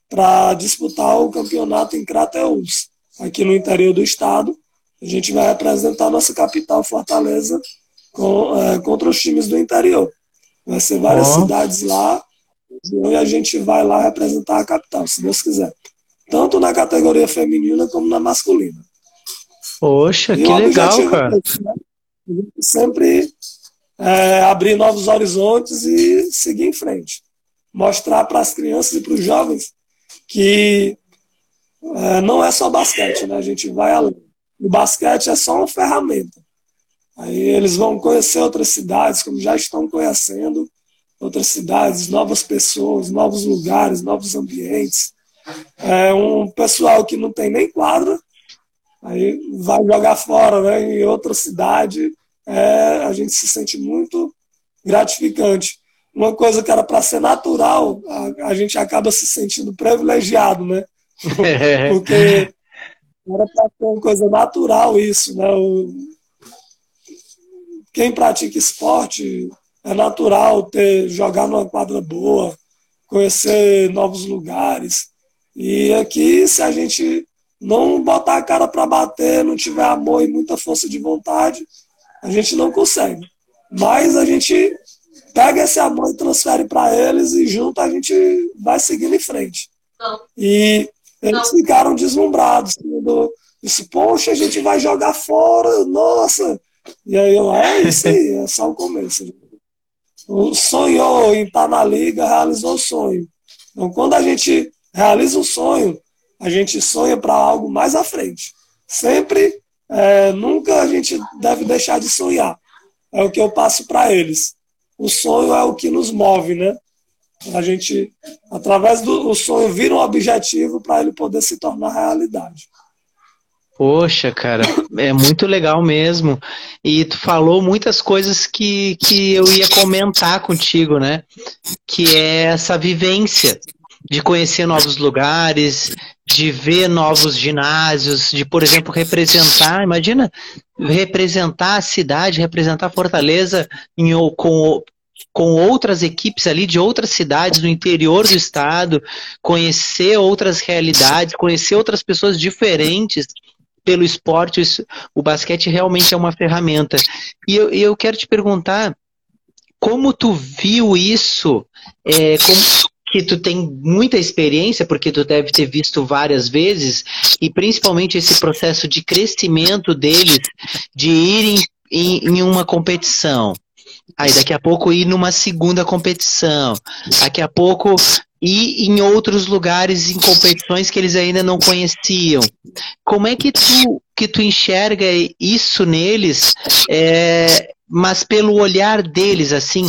para disputar o campeonato em Crateús, aqui no interior do estado. A gente vai representar nossa capital, Fortaleza, com, é, contra os times do interior. Vai ser várias oh. cidades lá e a gente vai lá representar a capital, se Deus quiser. Tanto na categoria feminina como na masculina. Poxa, e que legal, cara. É né? Sempre é, abrir novos horizontes e seguir em frente. Mostrar para as crianças e para os jovens que é, não é só basquete, né? A gente vai além. O basquete é só uma ferramenta. Aí eles vão conhecer outras cidades, como já estão conhecendo outras cidades, novas pessoas, novos lugares, novos ambientes. É um pessoal que não tem nem quadra, aí vai jogar fora né, em outra cidade. É, a gente se sente muito gratificante. Uma coisa que era para ser natural, a, a, gente acaba se sentindo privilegiado, né? Porque Era para ser uma coisa natural isso, né? O... Quem pratica esporte é natural ter jogar numa quadra boa, conhecer novos lugares. E aqui, se a gente não botar a cara para bater, não tiver amor e muita força de vontade, a gente não consegue. Mas a gente pega esse amor e transfere para eles e junto a gente vai seguindo em frente. E eles ficaram deslumbrados. Quando disse, poxa, a gente vai jogar fora, nossa. E aí eu, é isso aí, é só o começo. Sonhou em estar na liga, realizou o sonho. Então, quando a gente realiza o sonho, a gente sonha para algo mais à frente. Sempre, é, nunca a gente deve deixar de sonhar. É o que eu passo para eles. O sonho é o que nos move, né? A gente, através do sonho, vira um objetivo para ele poder se tornar realidade. Poxa, cara, é muito legal mesmo. E tu falou muitas coisas que, que eu ia comentar contigo, né? Que é essa vivência de conhecer novos lugares, de ver novos ginásios, de, por exemplo, representar, imagina representar a cidade, representar Fortaleza em, com, com outras equipes ali de outras cidades no interior do estado, conhecer outras realidades, conhecer outras pessoas diferentes pelo esporte, o basquete realmente é uma ferramenta. E eu, eu quero te perguntar como tu viu isso, é, como, que tu tem muita experiência, porque tu deve ter visto várias vezes, e principalmente esse processo de crescimento deles, de irem em, em uma competição. Aí daqui a pouco ir numa segunda competição. Daqui a pouco ir em outros lugares, em competições que eles ainda não conheciam. Como é que tu, que tu enxerga isso neles, é, mas pelo olhar deles, assim,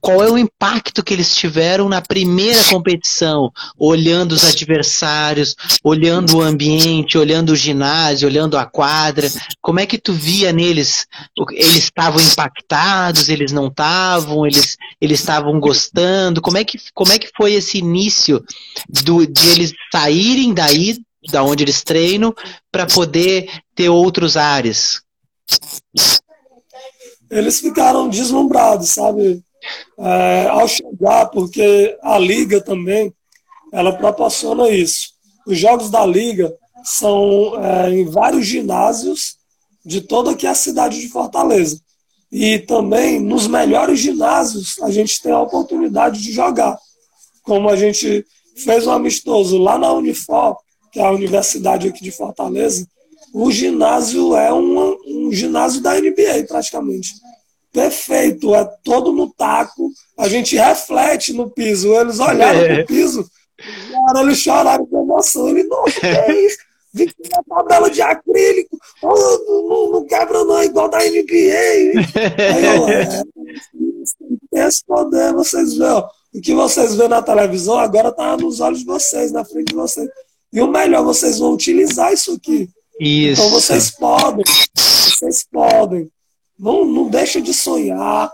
qual é o impacto que eles tiveram na primeira competição, olhando os adversários, olhando o ambiente, olhando o ginásio, olhando a quadra. Como é que tu via neles? Eles estavam impactados, eles não estavam, eles eles estavam gostando. Como é que como é que foi esse início do, de eles saírem daí, da onde eles treinam, para poder ter outros ares? Eles ficaram deslumbrados, sabe? É, ao chegar, porque a liga também ela proporciona isso. Os jogos da liga são é, em vários ginásios de toda aqui a cidade de Fortaleza. E também nos melhores ginásios a gente tem a oportunidade de jogar. Como a gente fez um amistoso lá na Unifor, que é a universidade aqui de Fortaleza, o ginásio é um, um ginásio da NBA praticamente perfeito, é todo no taco, a gente reflete no piso. Eles olharam é. pro piso, cara, eles choraram de emoção. Ele, nossa, que é isso? Vi que é tabela de acrílico, oh, não, não, quebra não, igual da NBA. Aí eu, é, esse poder, vocês veem, o que vocês vêem na televisão agora tá nos olhos de vocês, na frente de vocês. E o melhor, vocês vão utilizar isso aqui. Isso. Então vocês podem, vocês podem. Não, não deixa de sonhar.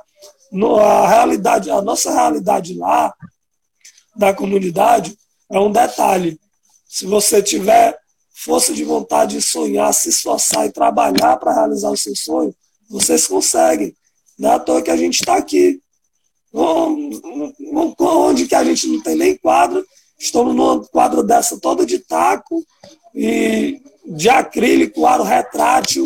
No, a realidade, a nossa realidade lá, da comunidade, é um detalhe. Se você tiver força de vontade de sonhar, se esforçar e trabalhar para realizar o seu sonho, vocês conseguem. Não é à toa que a gente está aqui. Onde que a gente não tem nem quadra, estamos numa quadra dessa toda de taco e de acrílico, aro retrátil,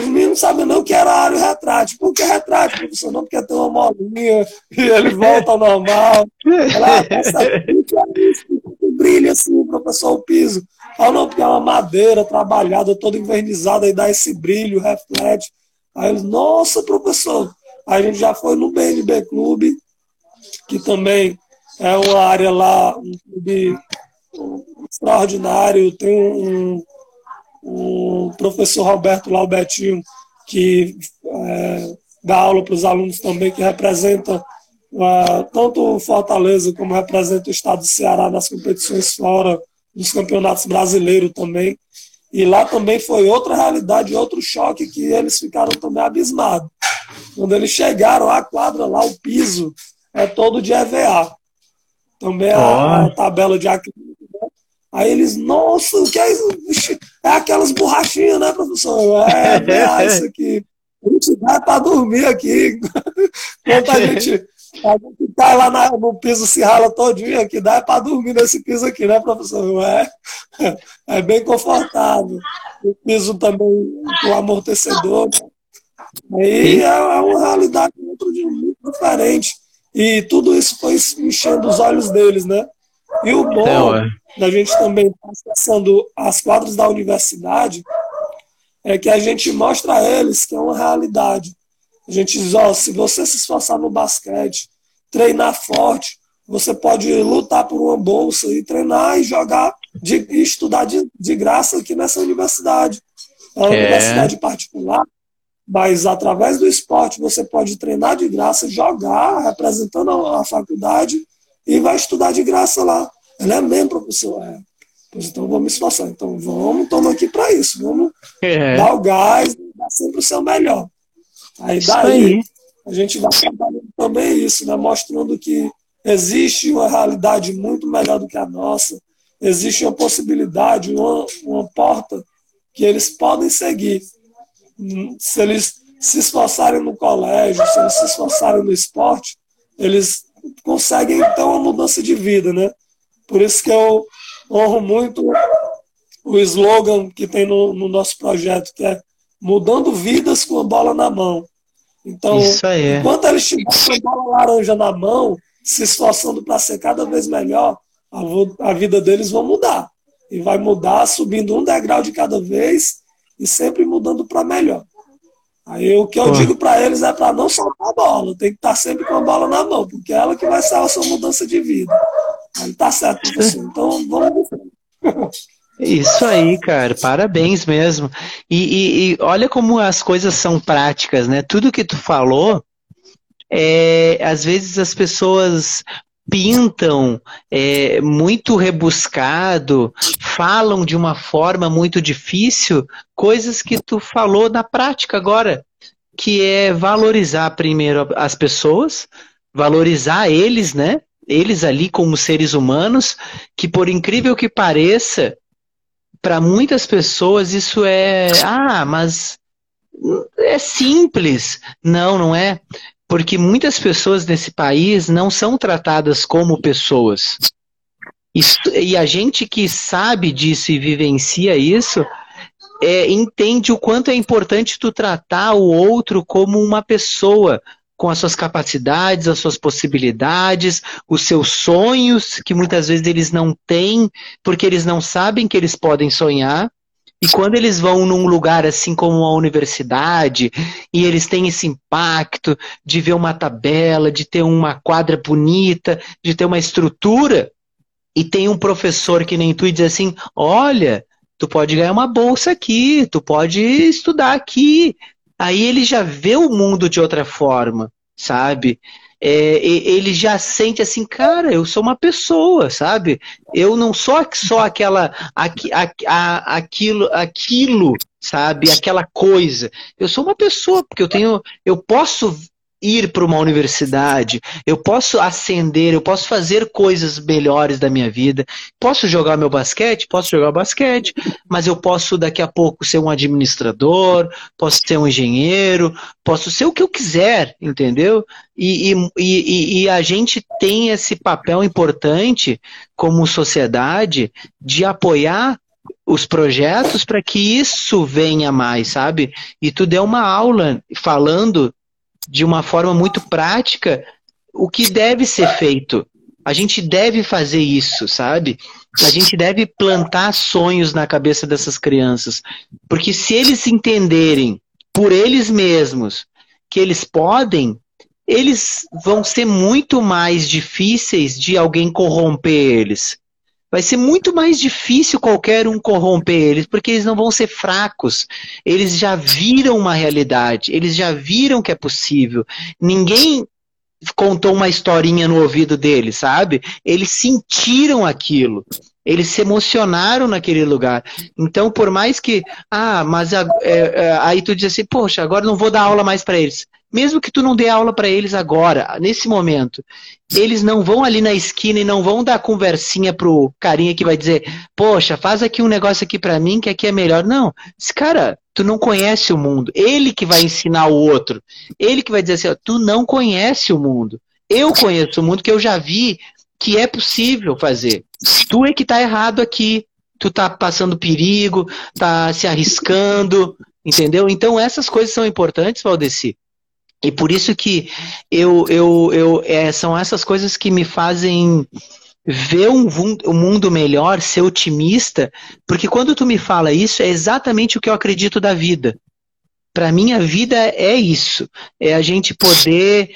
os meninos sabem não que era área retrátil. Por que retrátil, professor? Não, porque tem uma molinha e ele volta ao normal. Ela, essa é brilha assim, professor, o piso. Fala, não, porque é uma madeira trabalhada, toda envernizada, e dá esse brilho, reflete. Aí nossa, professor. Aí a gente já foi no BNB Clube, que também é uma área lá, um clube extraordinário, tem um, o professor Roberto Laubertinho, que é, dá aula para os alunos também, que representa uh, tanto o Fortaleza como representa o estado do Ceará nas competições fora, nos campeonatos brasileiros também. E lá também foi outra realidade, outro choque que eles ficaram também abismados. Quando eles chegaram à quadra lá, o piso é todo de EVA. Também a, a tabela de acrílico Aí eles, nossa, o que é isso? É aquelas borrachinhas, né, professor? É, é isso aqui. A gente dá para dormir aqui. Enquanto a gente a gente tá lá na, no piso, se rala todinho aqui, dá para dormir nesse piso aqui, né, professor? É, é bem confortável. O piso também com amortecedor. Né? Aí é, é uma realidade muito, muito diferente. E tudo isso foi enchendo os olhos deles, né? E o bom então, é. da gente também estar tá acessando as quadras da universidade é que a gente mostra a eles que é uma realidade. A gente diz, ó, se você se esforçar no basquete, treinar forte, você pode lutar por uma bolsa e treinar e jogar de, e estudar de, de graça aqui nessa universidade. É uma é. universidade particular, mas através do esporte você pode treinar de graça, jogar representando a, a faculdade e vai estudar de graça lá. Ela é mesmo, professor. É. Pois então vamos me esforçar. Então vamos, estamos aqui para isso. Vamos é. dar o gás e dar sempre o seu melhor. Aí daí aí. a gente vai trabalhando também isso, né? mostrando que existe uma realidade muito melhor do que a nossa, existe uma possibilidade, uma, uma porta que eles podem seguir. Se eles se esforçarem no colégio, se eles se esforçarem no esporte, eles conseguem ter uma mudança de vida, né? Por isso que eu honro muito o slogan que tem no, no nosso projeto, que é mudando vidas com a bola na mão. Então, enquanto eles estiverem com a bola laranja na mão, se esforçando para ser cada vez melhor, a, a vida deles vai mudar. E vai mudar subindo um degrau de cada vez e sempre mudando para melhor. Aí o que eu Pô. digo para eles é para não soltar a bola, tem que estar tá sempre com a bola na mão, porque é ela que vai ser a sua mudança de vida. Aí tá certo, professor. Então vamos. Isso aí, cara, parabéns mesmo. E, e, e, olha como as coisas são práticas, né? Tudo que tu falou, é, às vezes as pessoas pintam é, muito rebuscado, falam de uma forma muito difícil, coisas que tu falou na prática agora, que é valorizar primeiro as pessoas, valorizar eles, né? Eles ali como seres humanos, que por incrível que pareça, para muitas pessoas isso é, ah, mas é simples. Não, não é. Porque muitas pessoas nesse país não são tratadas como pessoas. E a gente que sabe disso e vivencia isso, é, entende o quanto é importante tu tratar o outro como uma pessoa, com as suas capacidades, as suas possibilidades, os seus sonhos, que muitas vezes eles não têm, porque eles não sabem que eles podem sonhar. E quando eles vão num lugar assim como a universidade, e eles têm esse impacto de ver uma tabela, de ter uma quadra bonita, de ter uma estrutura, e tem um professor que nem tu e diz assim: olha, tu pode ganhar uma bolsa aqui, tu pode estudar aqui, aí ele já vê o mundo de outra forma, sabe? É, ele já sente assim, cara, eu sou uma pessoa, sabe? Eu não sou só aquela, aqu, a, aquilo, aquilo, sabe? Aquela coisa. Eu sou uma pessoa, porque eu tenho, eu posso ir para uma universidade, eu posso ascender, eu posso fazer coisas melhores da minha vida. Posso jogar meu basquete? Posso jogar basquete, mas eu posso daqui a pouco ser um administrador, posso ser um engenheiro, posso ser o que eu quiser, entendeu? E, e, e, e a gente tem esse papel importante como sociedade de apoiar os projetos para que isso venha mais, sabe? E tu deu uma aula falando de uma forma muito prática o que deve ser feito. A gente deve fazer isso, sabe? A gente deve plantar sonhos na cabeça dessas crianças. Porque se eles entenderem por eles mesmos que eles podem, eles vão ser muito mais difíceis de alguém corromper eles vai ser muito mais difícil qualquer um corromper eles, porque eles não vão ser fracos. Eles já viram uma realidade, eles já viram que é possível. Ninguém contou uma historinha no ouvido deles, sabe? Eles sentiram aquilo. Eles se emocionaram naquele lugar. Então, por mais que, ah, mas é, é, aí tu diz assim, poxa, agora não vou dar aula mais para eles. Mesmo que tu não dê aula para eles agora, nesse momento, eles não vão ali na esquina e não vão dar conversinha pro carinha que vai dizer, poxa, faz aqui um negócio aqui para mim que aqui é melhor. Não, esse cara, tu não conhece o mundo. Ele que vai ensinar o outro. Ele que vai dizer assim, ó, tu não conhece o mundo. Eu conheço o mundo que eu já vi que é possível fazer. Tu é que tá errado aqui. Tu tá passando perigo, tá se arriscando, entendeu? Então essas coisas são importantes, Valdeci. E por isso que eu, eu, eu é, são essas coisas que me fazem ver um, um, mundo melhor, ser otimista, porque quando tu me fala isso, é exatamente o que eu acredito da vida. Para mim, a vida é isso. É a gente poder,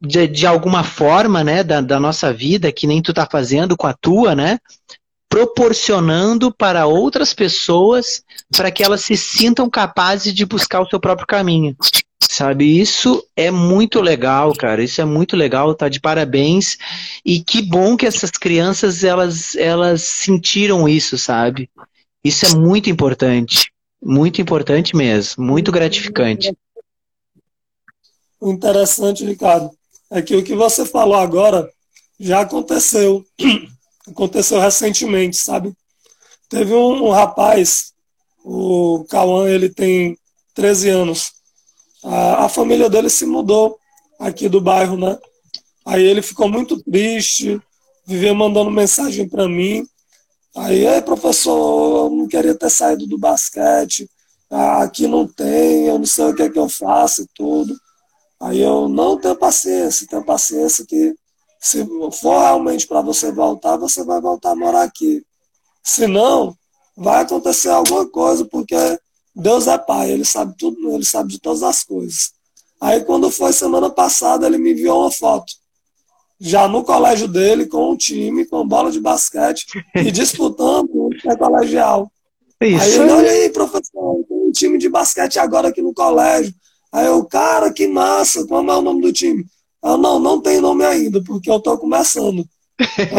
de, de alguma forma, né, da, da nossa vida, que nem tu tá fazendo com a tua, né? Proporcionando para outras pessoas para que elas se sintam capazes de buscar o seu próprio caminho. Sabe, isso é muito legal, cara. Isso é muito legal, tá de parabéns. E que bom que essas crianças elas elas sentiram isso, sabe? Isso é muito importante. Muito importante mesmo, muito gratificante. Interessante, Ricardo, é que o que você falou agora já aconteceu. Aconteceu recentemente, sabe? Teve um, um rapaz, o Cauã, ele tem 13 anos a, a família dele se mudou aqui do bairro, né? Aí ele ficou muito triste, vivia mandando mensagem para mim. Aí, professor, eu não queria ter saído do basquete, aqui não tem, eu não sei o que é que eu faço e tudo. Aí eu não tenho paciência, tenho paciência que se for realmente para você voltar, você vai voltar a morar aqui. Se não, vai acontecer alguma coisa, porque Deus é pai, ele sabe tudo, ele sabe de todas as coisas. Aí quando foi semana passada, ele me enviou uma foto. Já no colégio dele, com um time, com bola de basquete, e disputando o colegial. Isso. Aí ele, olha aí, professor, tem um time de basquete agora aqui no colégio. Aí eu, cara, que massa, como é o nome do time? Eu, não, não tem nome ainda, porque eu tô começando.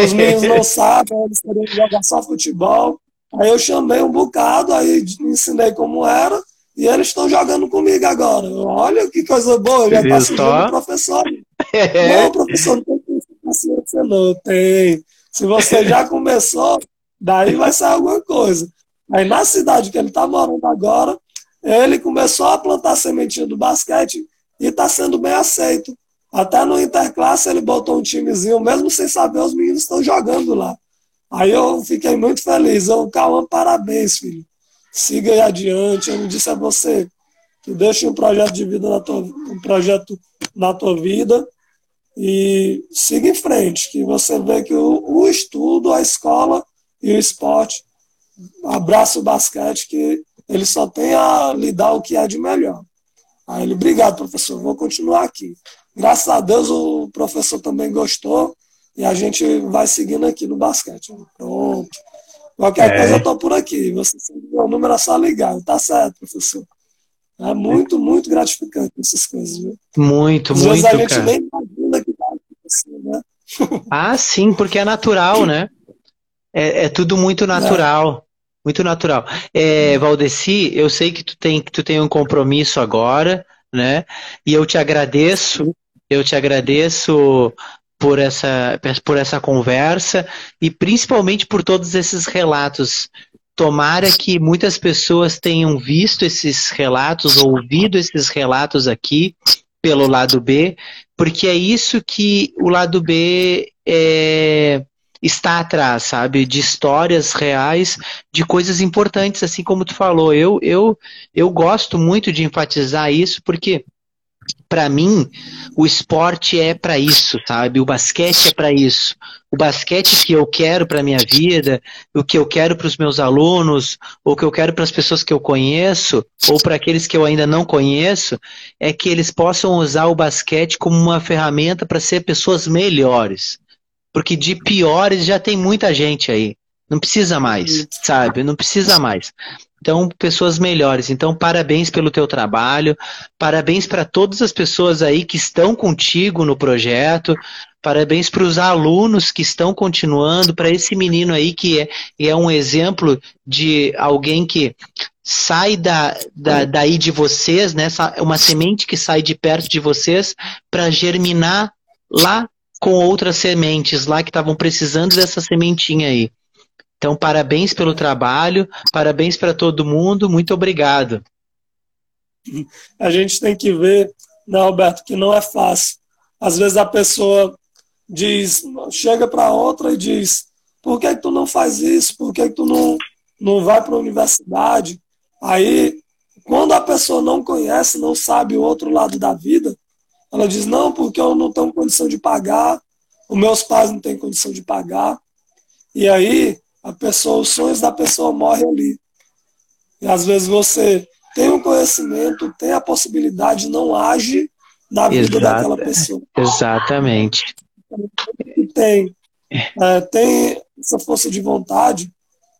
Os meninos não sabem, eles querem jogar só futebol. Aí eu chamei um bocado, aí ensinei como era, e eles estão jogando comigo agora. Olha que coisa boa, já está sujando o professor. É. Não, professor, não tem paciência não, tem. Se você já começou, daí vai ser alguma coisa. Aí na cidade que ele está morando agora, ele começou a plantar sementinha do basquete e está sendo bem aceito. Até no Interclasse ele botou um timezinho, mesmo sem saber, os meninos estão jogando lá. Aí eu fiquei muito feliz. Eu, Cauã, parabéns, filho. Siga aí adiante. Eu disse a você que deixe um projeto de vida na tua, um projeto na tua vida e siga em frente, que você vê que o, o estudo, a escola e o esporte abraça o basquete, que ele só tem a lhe dar o que é de melhor. Aí ele, obrigado, professor, vou continuar aqui. Graças a Deus o professor também gostou e a gente vai seguindo aqui no basquete. Pronto. Qualquer é. coisa eu tô por aqui. Você sabe o número é só ligar. Tá certo, professor. É muito, muito gratificante essas coisas, viu? Muito, Às muito, a gente cara. nem imagina que tá acontecendo, né? Ah, sim, porque é natural, né? É, é tudo muito natural. Muito natural. É, Valdeci, eu sei que tu tem, tu tem um compromisso agora, né? E eu te agradeço, eu te agradeço por essa, por essa conversa e principalmente por todos esses relatos. Tomara que muitas pessoas tenham visto esses relatos, ouvido esses relatos aqui pelo lado B, porque é isso que o lado B é, está atrás, sabe? De histórias reais, de coisas importantes, assim como tu falou. Eu, eu, eu gosto muito de enfatizar isso, porque para mim, o esporte é para isso, sabe? O basquete é para isso. O basquete que eu quero para minha vida, o que eu quero para os meus alunos, ou o que eu quero para as pessoas que eu conheço, ou para aqueles que eu ainda não conheço, é que eles possam usar o basquete como uma ferramenta para ser pessoas melhores. Porque de piores já tem muita gente aí. Não precisa mais, sabe? Não precisa mais. Então, pessoas melhores. Então, parabéns pelo teu trabalho. Parabéns para todas as pessoas aí que estão contigo no projeto. parabéns para os alunos que estão continuando, para esse menino aí que é, é um exemplo de alguém que sai da, da, daí de vocês, né? Uma semente que sai de perto de vocês para germinar lá com outras sementes lá que estavam precisando dessa sementinha aí. Então, parabéns pelo trabalho, parabéns para todo mundo, muito obrigado. A gente tem que ver, né, Alberto, que não é fácil. Às vezes a pessoa diz, chega para outra e diz: por que, que tu não faz isso? Por que, que tu não, não vai para a universidade? Aí, quando a pessoa não conhece, não sabe o outro lado da vida, ela diz: não, porque eu não tenho condição de pagar, os meus pais não têm condição de pagar. E aí, a pessoa, os sonhos da pessoa morrem ali. E às vezes você tem o um conhecimento, tem a possibilidade, não age na vida Exato. daquela pessoa. Exatamente. Tem, é, tem essa força de vontade,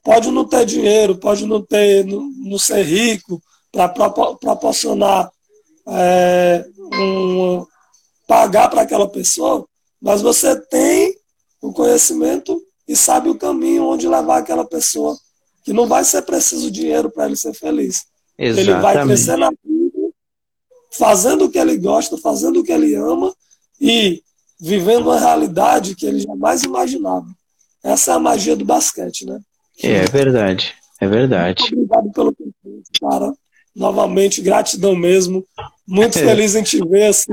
pode não ter dinheiro, pode não ter, não, não ser rico para proporcionar é, um, pagar para aquela pessoa, mas você tem o conhecimento e sabe o caminho onde levar aquela pessoa, que não vai ser preciso dinheiro para ele ser feliz. Exatamente. Ele vai crescer na vida, fazendo o que ele gosta, fazendo o que ele ama e vivendo uma realidade que ele jamais imaginava. Essa é a magia do basquete, né? É, verdade, é verdade. Muito obrigado pelo convite, cara. Novamente, gratidão mesmo. Muito feliz em te ver, assim,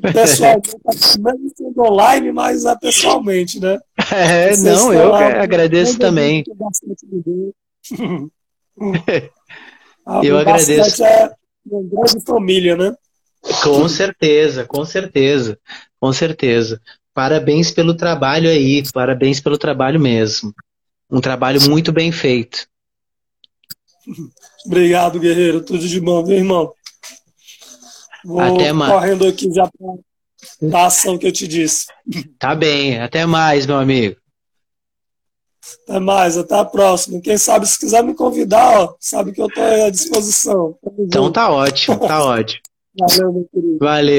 pessoalmente, mesmo sendo online, mas é pessoalmente, né? É, Vocês não, eu lá, agradeço também. eu agradeço. É uma grande família, né? Com certeza, com certeza, com certeza. Parabéns pelo trabalho aí, parabéns pelo trabalho mesmo. Um trabalho muito bem feito. Obrigado, guerreiro. Tudo de bom, meu irmão? Vou Até mais. correndo aqui já para a ação que eu te disse. Tá bem. Até mais, meu amigo. Até mais, até a próxima. Quem sabe, se quiser me convidar, ó, sabe que eu estou à disposição. Então tá ótimo, tá ótimo. Valeu, meu querido. Valeu.